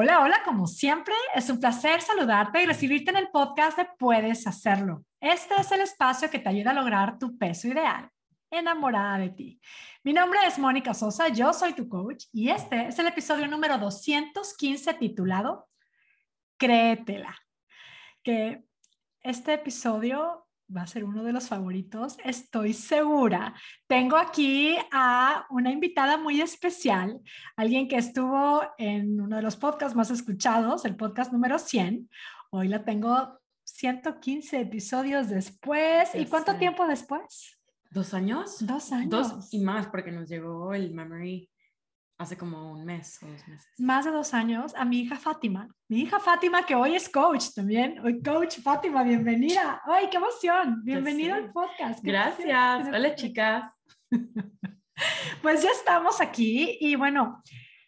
Hola, hola, como siempre, es un placer saludarte y recibirte en el podcast de Puedes Hacerlo. Este es el espacio que te ayuda a lograr tu peso ideal, enamorada de ti. Mi nombre es Mónica Sosa, yo soy tu coach y este es el episodio número 215 titulado Créetela. Que este episodio va a ser uno de los favoritos, estoy segura. Tengo aquí a una invitada muy especial, alguien que estuvo en uno de los podcasts más escuchados, el podcast número 100. Hoy la tengo 115 episodios después. ¿Y cuánto tiempo después? ¿Dos años? Dos años. Dos y más, porque nos llegó el memory hace como un mes o dos meses. Más de dos años a mi hija Fátima. Mi hija Fátima, que hoy es coach también. Hoy coach Fátima, bienvenida. ¡Ay, qué emoción! Bienvenida al podcast. Gracias. Hola, chicas. pues ya estamos aquí y bueno,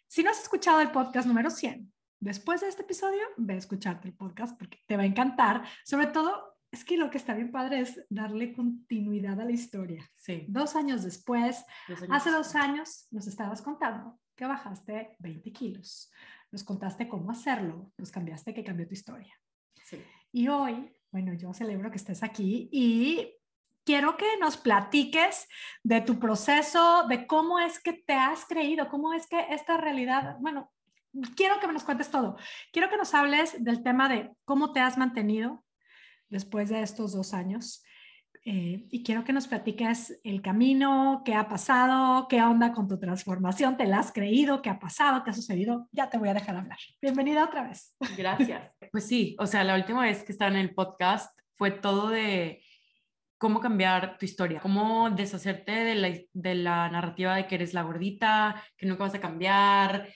si no has escuchado el podcast número 100, después de este episodio, ve a escucharte el podcast porque te va a encantar. Sobre todo, es que lo que está bien padre es darle continuidad a la historia. Sí. Dos años después, hace dos años nos estabas contando que bajaste 20 kilos. Nos contaste cómo hacerlo, nos cambiaste que cambió tu historia. Sí. Y hoy, bueno, yo celebro que estés aquí y quiero que nos platiques de tu proceso, de cómo es que te has creído, cómo es que esta realidad, bueno, quiero que me nos cuentes todo. Quiero que nos hables del tema de cómo te has mantenido después de estos dos años eh, y quiero que nos platiques el camino, qué ha pasado, qué onda con tu transformación, te la has creído, qué ha pasado, qué ha sucedido. Ya te voy a dejar hablar. Bienvenida otra vez. Gracias. Pues sí, o sea, la última vez que estaba en el podcast fue todo de cómo cambiar tu historia, cómo deshacerte de la, de la narrativa de que eres la gordita, que nunca vas a cambiar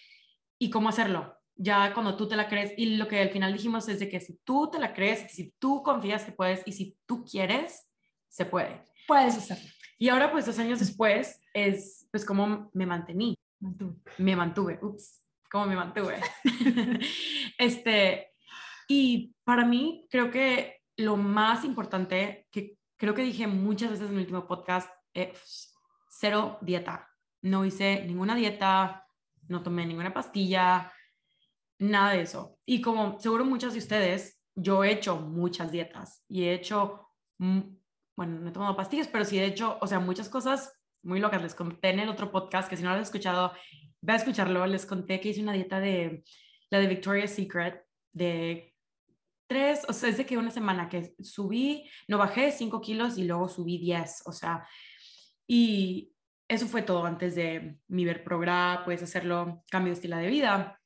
y cómo hacerlo. Ya cuando tú te la crees, y lo que al final dijimos es de que si tú te la crees, si tú confías que puedes y si tú quieres, se puede. Puedes hacerlo. Y ahora, pues dos años después, es pues cómo me mantení. Me mantuve, ups, cómo me mantuve. este, y para mí, creo que lo más importante, que creo que dije muchas veces en el último podcast, es cero dieta. No hice ninguna dieta, no tomé ninguna pastilla, nada de eso. Y como seguro muchas de ustedes, yo he hecho muchas dietas y he hecho bueno, no he tomado pastillas, pero sí he hecho, o sea, muchas cosas muy locas. Les conté en el otro podcast, que si no lo has escuchado, ve a escucharlo. Les conté que hice una dieta de la de Victoria's Secret de tres, o sea, es de que una semana que subí, no bajé cinco kilos y luego subí diez, o sea, y eso fue todo antes de mi ver programa, puedes hacerlo, cambio de estilo de vida.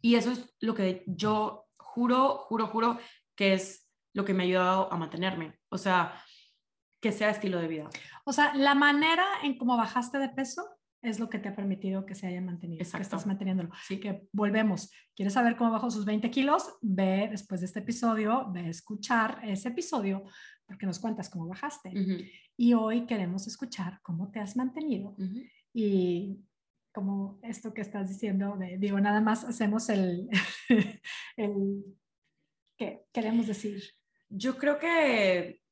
Y eso es lo que yo juro, juro, juro que es lo que me ha ayudado a mantenerme. O sea, que sea estilo de vida. O sea, la manera en cómo bajaste de peso es lo que te ha permitido que se haya mantenido, Exacto. que estás manteniéndolo. Sí. Que volvemos. ¿Quieres saber cómo bajó sus 20 kilos? Ve después de este episodio, ve a escuchar ese episodio porque nos cuentas cómo bajaste. Uh -huh. Y hoy queremos escuchar cómo te has mantenido uh -huh. y como esto que estás diciendo, de, digo, nada más hacemos el, el, ¿qué queremos decir? Yo creo que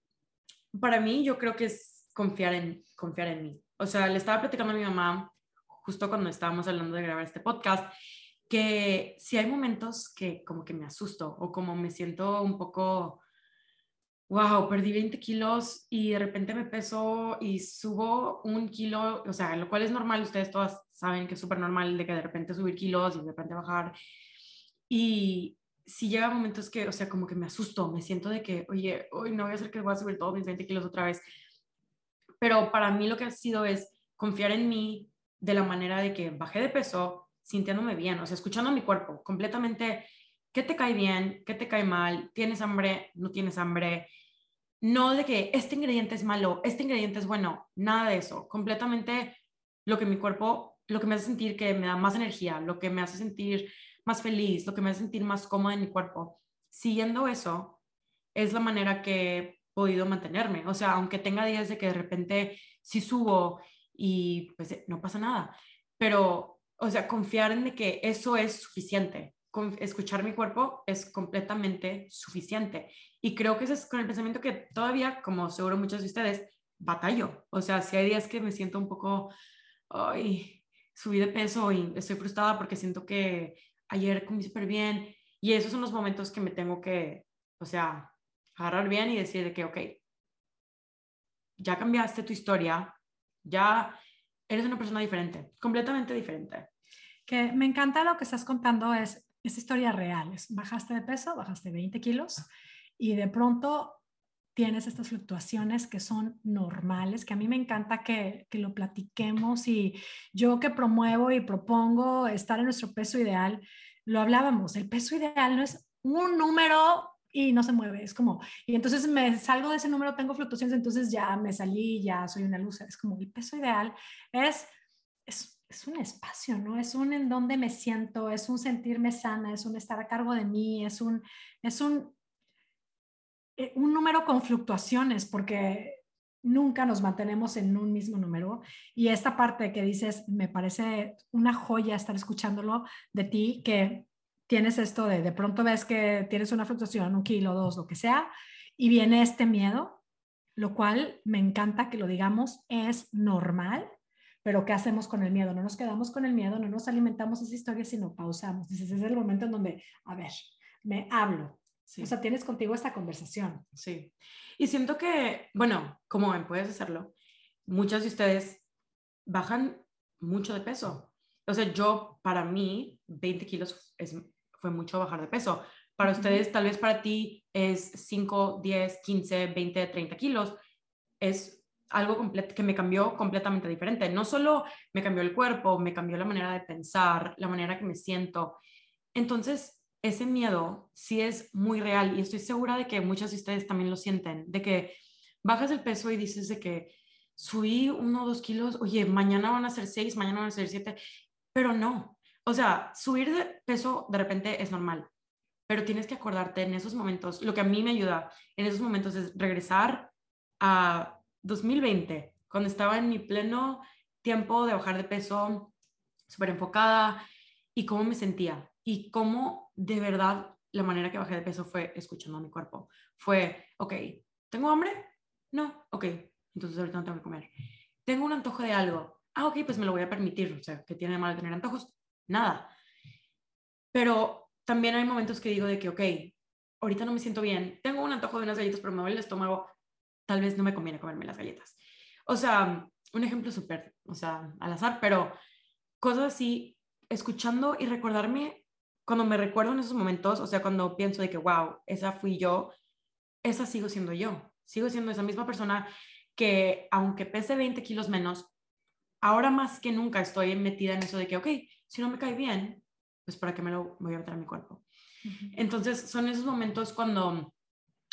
para mí yo creo que es confiar en, confiar en mí. O sea, le estaba platicando a mi mamá justo cuando estábamos hablando de grabar este podcast, que si hay momentos que como que me asusto o como me siento un poco, wow, perdí 20 kilos y de repente me peso y subo un kilo, o sea, lo cual es normal, ustedes todas saben que es súper normal de que de repente subir kilos y de repente bajar. Y, si llega momentos que, o sea, como que me asusto, me siento de que, oye, hoy no voy a hacer que voy a subir todos mis 20 kilos otra vez. Pero para mí lo que ha sido es confiar en mí de la manera de que bajé de peso sintiéndome bien, o sea, escuchando a mi cuerpo completamente, ¿qué te cae bien? ¿Qué te cae mal? ¿Tienes hambre? ¿No tienes hambre? No de que este ingrediente es malo, este ingrediente es bueno, nada de eso, completamente lo que mi cuerpo, lo que me hace sentir que me da más energía, lo que me hace sentir más feliz, lo que me hace sentir más cómoda en mi cuerpo. Siguiendo eso, es la manera que he podido mantenerme. O sea, aunque tenga días de que de repente sí subo y pues no pasa nada, pero, o sea, confiar en que eso es suficiente. Escuchar mi cuerpo es completamente suficiente. Y creo que ese es con el pensamiento que todavía, como seguro muchos de ustedes, batallo. O sea, si hay días que me siento un poco, ay, subí de peso y estoy frustrada porque siento que ayer comí súper bien. Y esos son los momentos que me tengo que, o sea, agarrar bien y decir de que, ok, ya cambiaste tu historia, ya eres una persona diferente, completamente diferente. Que me encanta lo que estás contando, es, esa historia real, es, bajaste de peso, bajaste 20 kilos y de pronto tienes estas fluctuaciones que son normales, que a mí me encanta que, que, lo platiquemos y yo que promuevo y propongo estar en nuestro peso ideal, lo hablábamos, el peso ideal no es un número y no se mueve, es como, y entonces me salgo de ese número, tengo fluctuaciones, entonces ya me salí, ya soy una luz, es como el peso ideal es, es, es un espacio, ¿no? Es un en donde me siento, es un sentirme sana, es un estar a cargo de mí, es un, es un, un número con fluctuaciones, porque nunca nos mantenemos en un mismo número. Y esta parte que dices, me parece una joya estar escuchándolo de ti, que tienes esto de de pronto ves que tienes una fluctuación, un kilo, dos, lo que sea, y viene este miedo, lo cual me encanta que lo digamos, es normal, pero ¿qué hacemos con el miedo? No nos quedamos con el miedo, no nos alimentamos esa historia, sino pausamos. Dices, es el momento en donde, a ver, me hablo. O sea, tienes contigo esta conversación. Sí. Y siento que, bueno, como ven, puedes hacerlo. Muchos de ustedes bajan mucho de peso. O sea, yo, para mí, 20 kilos es fue mucho bajar de peso. Para ustedes, tal vez para ti es 5, 10, 15, 20, 30 kilos. Es algo que me cambió completamente diferente. No solo me cambió el cuerpo, me cambió la manera de pensar, la manera que me siento. Entonces, ese miedo sí es muy real y estoy segura de que muchas de ustedes también lo sienten, de que bajas el peso y dices de que subí uno o dos kilos, oye, mañana van a ser seis, mañana van a ser siete, pero no, o sea, subir de peso de repente es normal, pero tienes que acordarte en esos momentos, lo que a mí me ayuda en esos momentos es regresar a 2020, cuando estaba en mi pleno tiempo de bajar de peso, súper enfocada, y cómo me sentía, y cómo de verdad la manera que bajé de peso fue escuchando a mi cuerpo. Fue, ok, ¿tengo hambre? No, ok, entonces ahorita no tengo que comer. ¿Tengo un antojo de algo? Ah, ok, pues me lo voy a permitir. O sea, que tiene de malo tener antojos? nada. Pero también hay momentos que digo de que, ok, ahorita no me siento bien, tengo un antojo de unas galletas, pero me duele el estómago, tal vez no me conviene comerme las galletas. O sea, un ejemplo súper, o sea, al azar, pero cosas así, escuchando y recordarme, cuando me recuerdo en esos momentos, o sea, cuando pienso de que, wow, esa fui yo, esa sigo siendo yo, sigo siendo esa misma persona que aunque pese 20 kilos menos, ahora más que nunca estoy metida en eso de que, ok, si no me cae bien, pues para qué me lo voy a meter a mi cuerpo. Entonces, son esos momentos cuando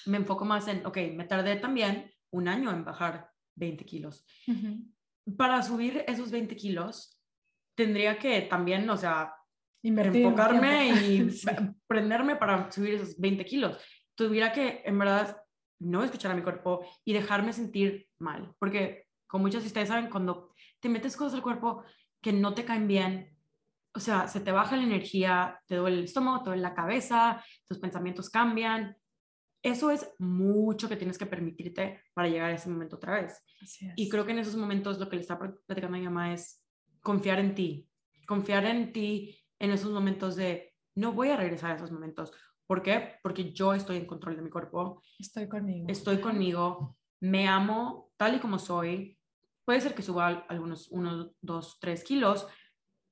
me enfoco más en, ok, me tardé también un año en bajar 20 kilos. Para subir esos 20 kilos, tendría que también, o sea, enfocarme y prenderme para subir esos 20 kilos. Tuviera que, en verdad, no escuchar a mi cuerpo y dejarme sentir mal. Porque, como muchos de ustedes saben, cuando te metes cosas al cuerpo que no te caen bien, o sea, se te baja la energía, te duele el estómago, te duele la cabeza, tus pensamientos cambian. Eso es mucho que tienes que permitirte para llegar a ese momento otra vez. Y creo que en esos momentos lo que le está platicando a mi mamá es confiar en ti, confiar en ti en esos momentos de no voy a regresar a esos momentos. ¿Por qué? Porque yo estoy en control de mi cuerpo. Estoy conmigo. Estoy conmigo. Me amo tal y como soy. Puede ser que suba algunos uno, dos, tres kilos,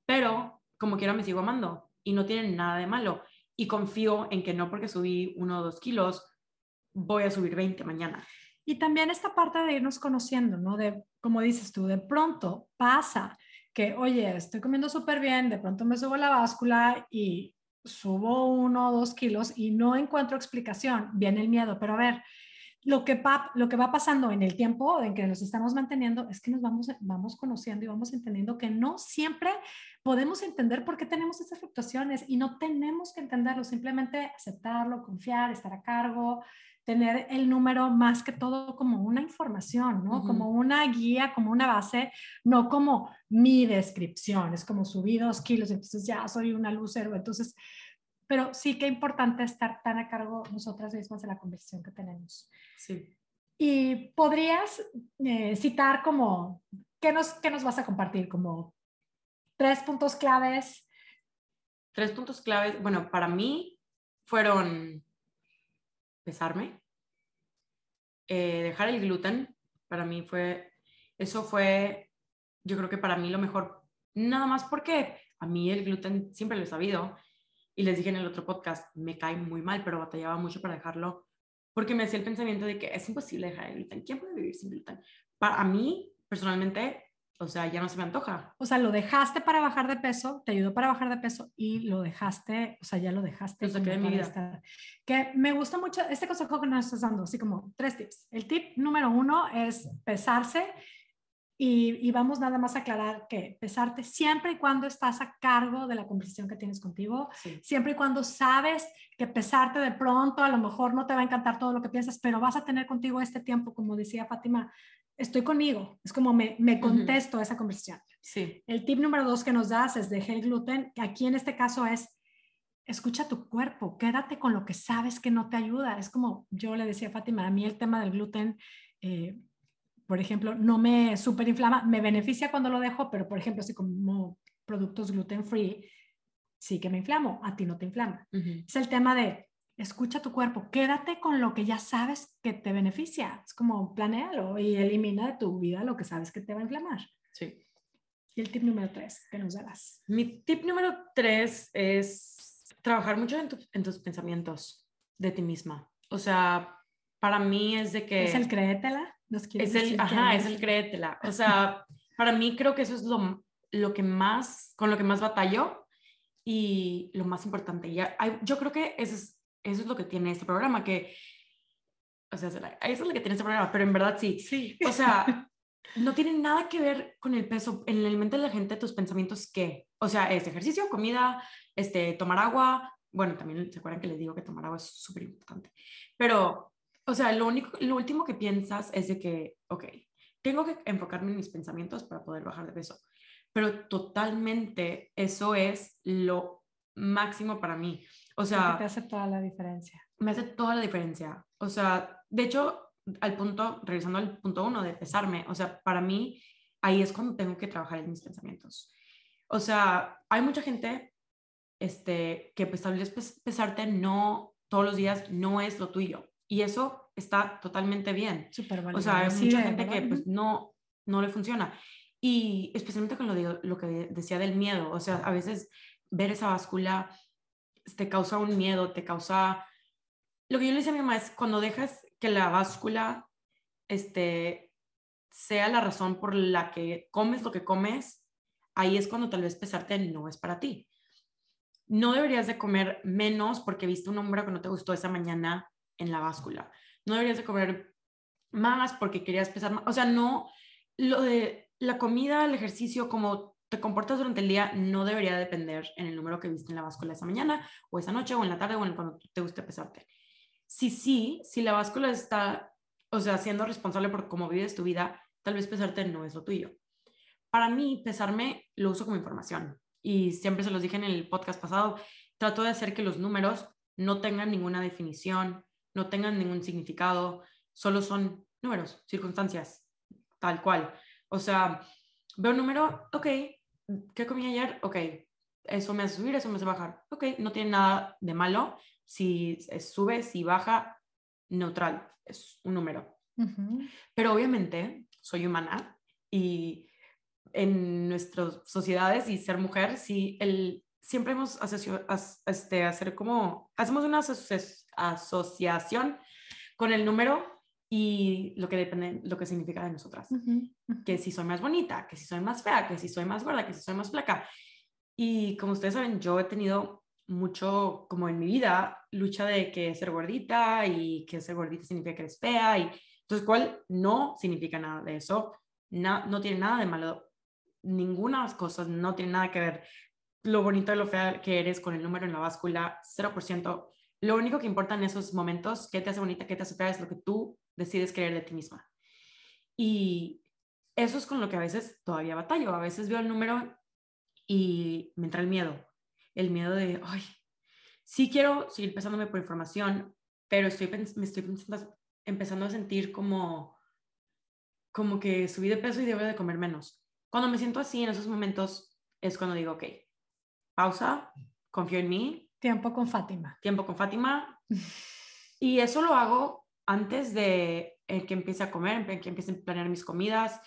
pero como quiera me sigo amando y no tiene nada de malo. Y confío en que no porque subí uno o dos kilos, voy a subir 20 mañana. Y también esta parte de irnos conociendo, ¿no? De, como dices tú, de pronto pasa que, oye, estoy comiendo súper bien, de pronto me subo la báscula y subo uno o dos kilos y no encuentro explicación, viene el miedo, pero a ver, lo que, va, lo que va pasando en el tiempo en que nos estamos manteniendo es que nos vamos, vamos conociendo y vamos entendiendo que no siempre podemos entender por qué tenemos estas fluctuaciones y no tenemos que entenderlo, simplemente aceptarlo, confiar, estar a cargo, tener el número más que todo como una información, ¿no? Como una guía, como una base, no como mi descripción, es como subí dos kilos, entonces ya soy una lucero, entonces pero sí que importante estar tan a cargo nosotras mismas de la conversación que tenemos. Sí. Y podrías eh, citar como, ¿qué nos, ¿qué nos vas a compartir? Como tres puntos claves tres puntos claves, bueno, para mí fueron pesarme, eh, dejar el gluten, para mí fue, eso fue, yo creo que para mí lo mejor, nada más porque a mí el gluten siempre lo he sabido y les dije en el otro podcast, me cae muy mal, pero batallaba mucho para dejarlo porque me hacía el pensamiento de que es imposible dejar el gluten. ¿Quién puede vivir sin gluten? Para mí, personalmente, o sea, ya no se me antoja. O sea, lo dejaste para bajar de peso, te ayudó para bajar de peso y lo dejaste, o sea, ya lo dejaste. Lo saqué de mi vida. Que me gusta mucho este consejo que nos estás dando, así como tres tips. El tip número uno es pesarse y, vamos nada más a aclarar que pesarte siempre y cuando estás a cargo de la conversación que tienes contigo, siempre y cuando sabes que pesarte de pronto, a lo mejor no te va a encantar todo lo que piensas, pero vas a tener contigo este tiempo, como decía Fátima, estoy conmigo, es como me, me contesto a esa conversación. Sí. El tip número dos que nos das es deje el gluten, aquí en este caso es escucha tu cuerpo, quédate con lo que sabes que no te ayuda. Es como yo le decía a Fátima, a mí el tema del gluten... Eh, por ejemplo, no me superinflama, me beneficia cuando lo dejo, pero por ejemplo, si como productos gluten free, sí que me inflamo, a ti no te inflama. Es el tema de escucha tu cuerpo, quédate con lo que ya sabes que te beneficia. Es como planealo y elimina de tu vida lo que sabes que te va a inflamar. Sí. Y el tip número tres, ¿qué nos darás? Mi tip número tres es trabajar mucho en, en tus pensamientos de ti misma. O sea, para mí es de que... Es el créetela es el, ajá, es el créetela. O sea, para mí creo que eso es lo, lo que más, con lo que más batallo y lo más importante. Ya, yo creo que eso es, eso es lo que tiene este programa, que, o sea, eso es lo que tiene este programa, pero en verdad sí. Sí. O sea, no tiene nada que ver con el peso. En el mente de la gente, tus pensamientos, ¿qué? O sea, es ejercicio, comida, este, tomar agua. Bueno, también se acuerdan que les digo que tomar agua es súper importante. Pero o sea, lo, único, lo último que piensas es de que, ok, tengo que enfocarme en mis pensamientos para poder bajar de peso. Pero totalmente eso es lo máximo para mí. O sea... te hace toda la diferencia. Me hace toda la diferencia. O sea, de hecho, al punto, regresando al punto uno de pesarme, o sea, para mí ahí es cuando tengo que trabajar en mis pensamientos. O sea, hay mucha gente este, que pues tal vez pesarte no todos los días no es lo tuyo. Y eso está totalmente bien. Súper O sea, hay mucha gente que pues no, no le funciona. Y especialmente con lo, de, lo que decía del miedo. O sea, a veces ver esa báscula te causa un miedo, te causa... Lo que yo le decía a mi mamá es cuando dejas que la báscula este, sea la razón por la que comes lo que comes, ahí es cuando tal vez pesarte no es para ti. No deberías de comer menos porque viste un número que no te gustó esa mañana en la báscula. No deberías de comer más porque querías pesar más. O sea, no, lo de la comida, el ejercicio, como te comportas durante el día, no debería depender en el número que viste en la báscula esa mañana, o esa noche, o en la tarde, o en cuando te guste pesarte. Si sí, si la báscula está, o sea, siendo responsable por cómo vives tu vida, tal vez pesarte no es lo tuyo. Para mí, pesarme lo uso como información. Y siempre se los dije en el podcast pasado, trato de hacer que los números no tengan ninguna definición, no tengan ningún significado, solo son números, circunstancias, tal cual. O sea, veo un número, ok, ¿qué comí ayer? Ok, eso me hace subir, eso me hace bajar. Ok, no tiene nada de malo. Si sube, si baja, neutral, es un número. Pero obviamente soy humana y en nuestras sociedades y ser mujer, sí, el, siempre hemos este, hacer como, hacemos una asociación con el número y lo que depende, lo que significa de nosotras. Que si soy más bonita, que si soy más fea, que si soy más gorda, que si soy más flaca. Y como ustedes saben, yo he tenido mucho, como en mi vida, lucha de que ser gordita y que ser gordita significa que eres fea. Y entonces, ¿cuál no significa nada de eso? No, no tiene nada de malo. Ninguna de las cosas no tiene nada que ver lo bonito de lo fea que eres con el número en la báscula, 0%. Lo único que importa en esos momentos, qué te hace bonita, qué te hace fea, es lo que tú decides creer de ti misma. Y eso es con lo que a veces todavía batallo. A veces veo el número y me entra el miedo. El miedo de, ay, sí quiero seguir pesándome por información, pero estoy, me estoy empezando a sentir como, como que subí de peso y debo de comer menos. Cuando me siento así en esos momentos es cuando digo, ok, pausa, confío en mí. Tiempo con Fátima. Tiempo con Fátima. y eso lo hago antes de eh, que empiece a comer, que empiece a planear mis comidas,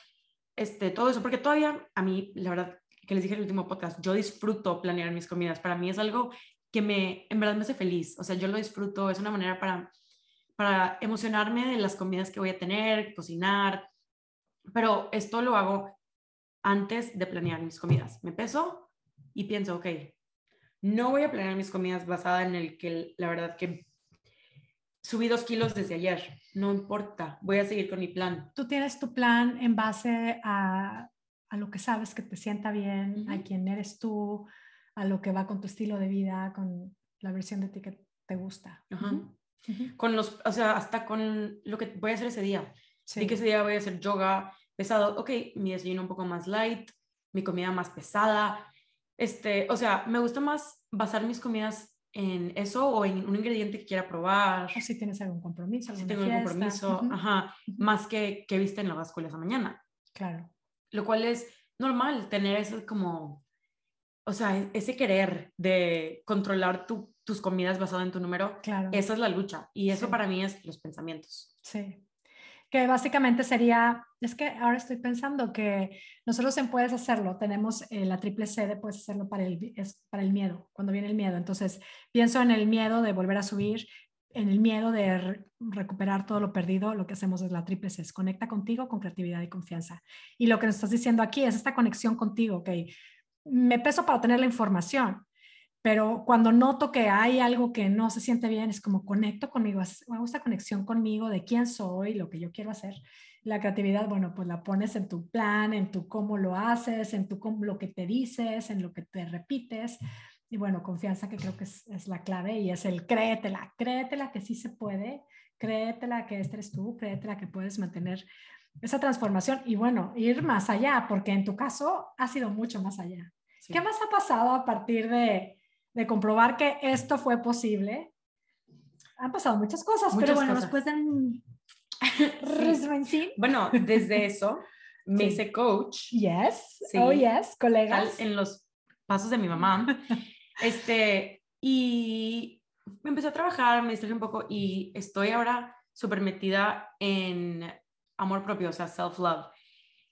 este, todo eso, porque todavía a mí, la verdad, que les dije en el último podcast, yo disfruto planear mis comidas. Para mí es algo que me, en verdad me hace feliz. O sea, yo lo disfruto, es una manera para, para emocionarme de las comidas que voy a tener, cocinar. Pero esto lo hago antes de planear mis comidas. Me peso y pienso, ok, no voy a planear mis comidas basada en el que la verdad que subí dos kilos desde ayer. No importa, voy a seguir con mi plan. Tú tienes tu plan en base a, a lo que sabes que te sienta bien, a quién eres tú, a lo que va con tu estilo de vida, con la versión de ti que te gusta. Con los, o sea, hasta con lo que voy a hacer ese día. Sí. que ese día voy a hacer yoga pesado. Ok, mi desayuno un poco más light, mi comida más pesada. Este, o sea, me gusta más basar mis comidas en eso o en un ingrediente que quiera probar. O si tienes algún compromiso. Si tengo algún compromiso, ajá, más que que viste en la báscula esa mañana. Claro. Lo cual es normal tener eso como, o sea, ese querer de controlar tus comidas basado en tu número. Claro. Esa es la lucha y eso para mí es los pensamientos. Sí que básicamente sería, es que ahora estoy pensando que nosotros en Puedes Hacerlo tenemos eh, la triple C de Puedes Hacerlo para el, es para el miedo, cuando viene el miedo. Entonces, pienso en el miedo de volver a subir, en el miedo de recuperar todo lo perdido, lo que hacemos es la triple C, es conecta contigo con creatividad y confianza. Y lo que nos estás diciendo aquí es esta conexión contigo, ok, me peso para tener la información, pero cuando noto que hay algo que no se siente bien, es como conecto conmigo, me gusta conexión conmigo de quién soy, lo que yo quiero hacer. La creatividad, bueno, pues la pones en tu plan, en tu cómo lo haces, en tu cómo, lo que te dices, en lo que te repites. Y bueno, confianza que creo que es, es la clave y es el créetela, créetela que sí se puede, créetela que este eres tú, créetela que puedes mantener esa transformación y bueno, ir más allá, porque en tu caso ha sido mucho más allá. ¿Qué más ha pasado a partir de, de comprobar que esto fue posible. Han pasado muchas cosas, pero bueno, después de un Bueno, desde eso me hice coach. Yes, oh yes, colegas. En los pasos de mi mamá. este, y me empecé a trabajar, me distraje un poco y estoy ahora súper metida en amor propio, o sea, self-love.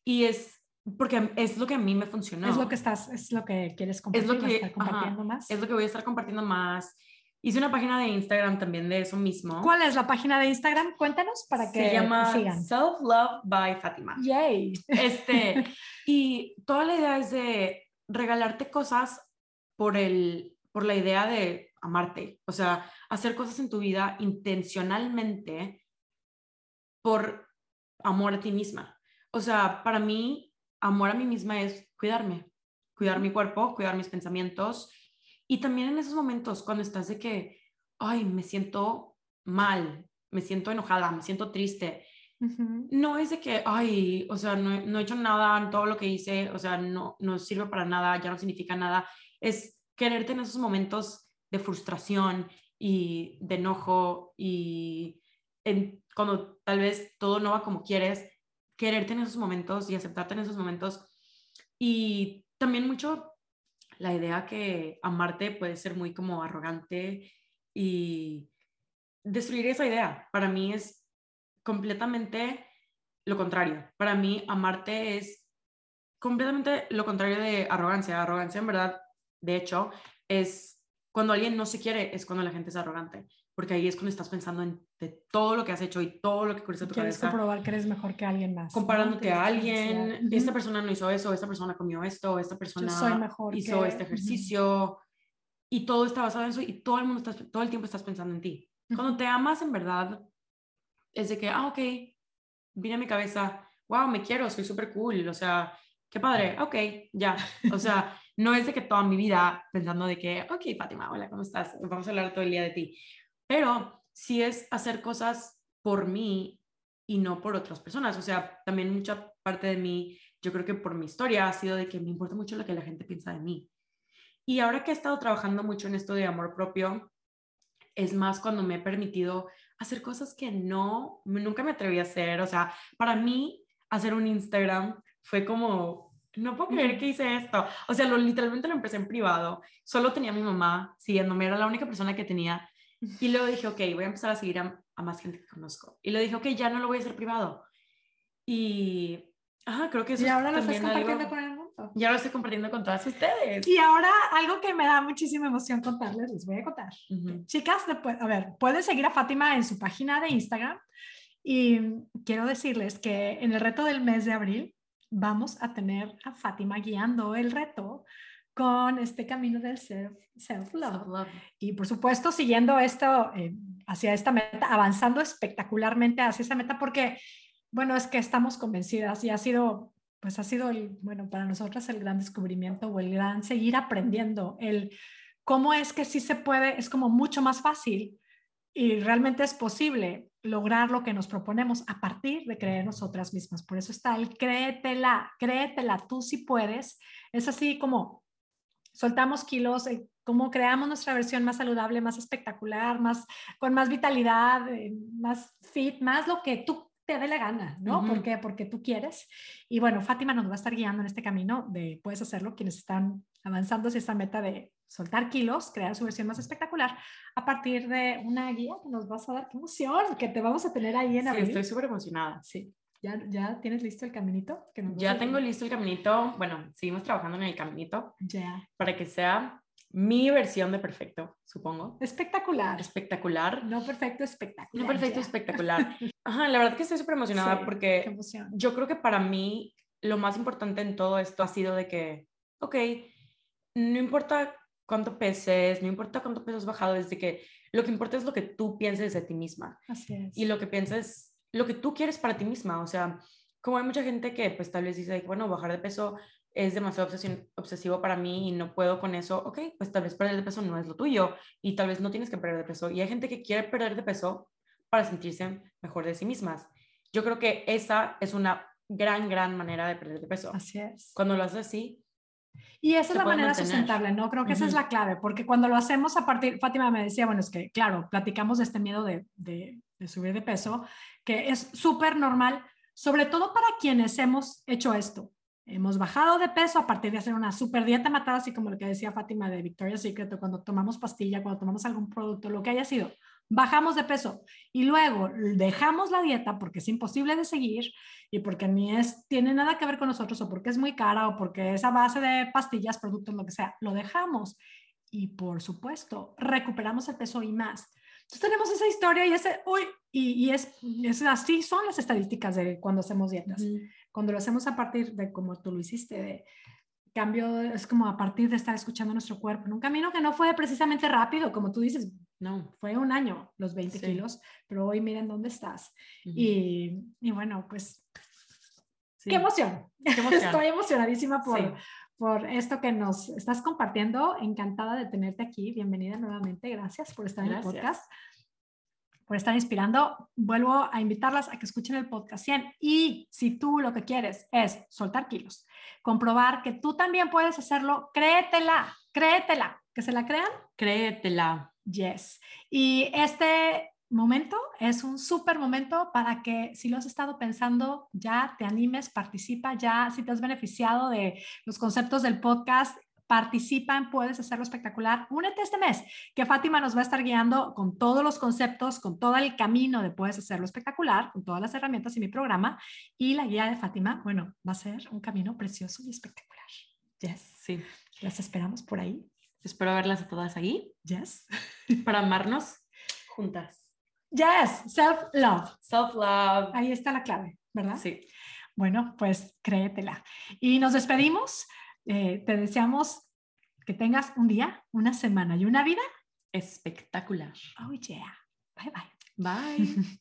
Y es porque es lo que a mí me funcionó. Es lo que estás, es lo que quieres compartir, es lo que, estar compartiendo más. Es lo que voy a estar compartiendo más. Hice una página de Instagram también de eso mismo. ¿Cuál es la página de Instagram? Cuéntanos para que Se llama Self Love by Fátima. Yay. Este, y toda la idea es de regalarte cosas por el por la idea de amarte, o sea, hacer cosas en tu vida intencionalmente por amor a ti misma. O sea, para mí amor a mí misma es cuidarme, cuidar mi cuerpo, cuidar mis pensamientos. Y también en esos momentos cuando estás de que, ay, me siento mal, me siento enojada, me siento triste. No es de que, ay, o sea, no, no, he hecho nada en todo lo que hice, o sea, no, no sirve para nada, ya no significa nada. Es quererte en esos momentos de frustración y de enojo y en, cuando tal vez todo no va como quieres, quererte en esos momentos y aceptarte en esos momentos. Y también mucho la idea que amarte puede ser muy como arrogante y destruir esa idea. Para mí es completamente lo contrario. Para mí amarte es completamente lo contrario de arrogancia. Arrogancia en verdad, de hecho, es cuando alguien no se quiere, es cuando la gente es arrogante porque ahí es cuando estás pensando en de todo lo que has hecho y todo lo que cruza tu Quieres cabeza. comprobar que eres mejor que alguien más. Comparándote a alguien, esta persona no hizo eso, esta persona comió esto, esta persona hizo este ejercicio y todo está basado en eso y todo el mundo está, todo el tiempo estás pensando en ti. Cuando te amas en verdad es de que, ah, ok, viene a mi cabeza, wow, me quiero, soy súper cool, o sea, qué padre, ok, ya, o sea, no es de que toda mi vida pensando de que, ok, Fátima, hola, ¿cómo estás? Vamos a hablar todo el día de ti pero sí es hacer cosas por mí y no por otras personas. O sea, también mucha parte de mí, yo creo que por mi historia ha sido de que me importa mucho lo que la gente piensa de mí. Y ahora que he estado trabajando mucho en esto de amor propio, es más cuando me he permitido hacer cosas que no, nunca me atreví a hacer. O sea, para mí, hacer un Instagram fue como no puedo creer que hice esto. O sea, lo, literalmente lo empecé en privado. Solo tenía a mi mamá siguiéndome, era la única persona que tenía. Y luego dije, ok, voy a empezar a seguir a, más gente que conozco. Y le dije, ok, ya no lo voy a hacer privado. Y, ajá, creo que eso Y ahora lo es estás compartiendo algo- con el mundo. Ya lo estoy compartiendo con todas ustedes. Y ahora algo que me da muchísima emoción contarles, les voy a contar. Chicas, después- a ver, pueden seguir a Fátima en su página de Instagram y quiero decirles que en el reto del mes de abril vamos a tener a Fátima guiando el reto con este camino del self- self-love. Self-love. y por supuesto siguiendo esto eh, hacia esta meta, avanzando espectacularmente hacia esa meta porque, bueno, es que estamos convencidas y ha sido, pues ha sido, el, bueno, para nosotras el gran descubrimiento o el gran seguir aprendiendo, el cómo es que sí se puede, es como mucho más fácil y realmente es posible lograr lo que nos proponemos a partir de creer nosotras mismas. Por eso está el créetela, créetela, tú sí puedes. Es así como soltamos kilos, el cómo creamos nuestra versión más saludable, más espectacular, más con más vitalidad, eh, más fit, más lo que tú te dé la gana, ¿no? Ujú. ¿Por qué? Porque tú quieres. Y bueno, Fátima nos va a estar guiando en este camino de puedes hacerlo, quienes están avanzando hacia esa meta de soltar kilos, crear su versión más espectacular a partir de una guía que nos vas a dar. ¡Qué emoción! Que te vamos a tener ahí en Sí, abril. estoy súper emocionada. Sí. ¿Ya, ¿Ya tienes listo el caminito? Que nos vas Ya tengo listo el caminito. Bueno, seguimos trabajando en el caminito Ya. para que sea mi versión de perfecto, supongo. Espectacular. Espectacular. No perfecto, espectacular. No perfecto, ya. espectacular. Ajá, la verdad que estoy súper emocionada Sí, porque yo creo que para mí lo más importante en todo esto ha sido de que, ok, no importa cuánto peses, no importa cuánto peso has bajado, desde que lo que importa es lo que tú pienses de ti misma Así es. y lo que pienses, lo que tú quieres para ti misma. O sea, como hay mucha gente que pues tal vez dice, bueno, bajar de peso es demasiado obsesión- obsesivo para mí y no puedo con eso, ok, pues tal vez perder de peso no es lo tuyo y tal vez no tienes que perder de peso. Y hay gente que quiere perder de peso para sentirse mejor de sí mismas. Yo creo que esa es una gran, gran manera de perder de peso. Así es. Cuando lo haces así, Y esa es la manera mantener. sustentable, ¿no? Creo que esa es la clave, porque cuando lo hacemos a partir, Fátima me decía, bueno, es que, claro, platicamos de este miedo de, de- de subir de peso, que es súper normal, sobre todo para quienes hemos hecho esto. Hemos bajado de peso a partir de hacer una super dieta matada, así como lo que decía Fátima de Victoria's Secret, o cuando tomamos pastilla, cuando tomamos algún producto, lo que haya sido. Bajamos de peso y luego dejamos la dieta porque es imposible de seguir y porque ni es, tiene nada que ver con nosotros o porque es muy cara o porque es a base de pastillas, productos, lo que sea, lo dejamos y por supuesto recuperamos el peso y más. Entonces tenemos esa historia y ese, uy, y, y es, es así son las estadísticas de cuando hacemos dietas. Cuando lo hacemos a partir de como tú lo hiciste, de cambio, es como a partir de estar escuchando nuestro cuerpo, en un camino que no fue precisamente rápido, como tú dices, no. fue un año los 20 Sí. kilos, pero hoy miren dónde estás. Y, y bueno, pues Sí. qué emoción. Qué emoción. Estoy emocionadísima por, Sí. por esto que nos estás compartiendo. Encantada de tenerte aquí. Bienvenida nuevamente. Gracias por estar en el podcast, por estar inspirando. Vuelvo a invitarlas a que escuchen el podcast 100. Y si tú lo que quieres es soltar kilos, comprobar que tú también puedes hacerlo, créetela, créetela. Que se la crean, Créetela. Yes. Y este momento es un súper momento para que si lo has estado pensando, ya te animes, participa, ya si te has beneficiado de los conceptos del podcast, participa en Puedes Hacerlo Espectacular. Únete este mes, que Fátima nos va a estar guiando con todos los conceptos, con todo el camino de Puedes Hacerlo Espectacular, con todas las herramientas y mi programa. Y la guía de Fátima, bueno, va a ser un camino precioso y espectacular. Yes. Sí. Las esperamos por ahí. Espero verlas a todas ahí Yes. para amarnos juntas. Yes. Self-love. Self-love. Ahí está la clave, ¿verdad? Sí. Bueno, pues créetela. Y nos despedimos. Eh, te deseamos que tengas un día, una semana y una vida. Espectacular. Oh, yeah. Bye bye. Bye.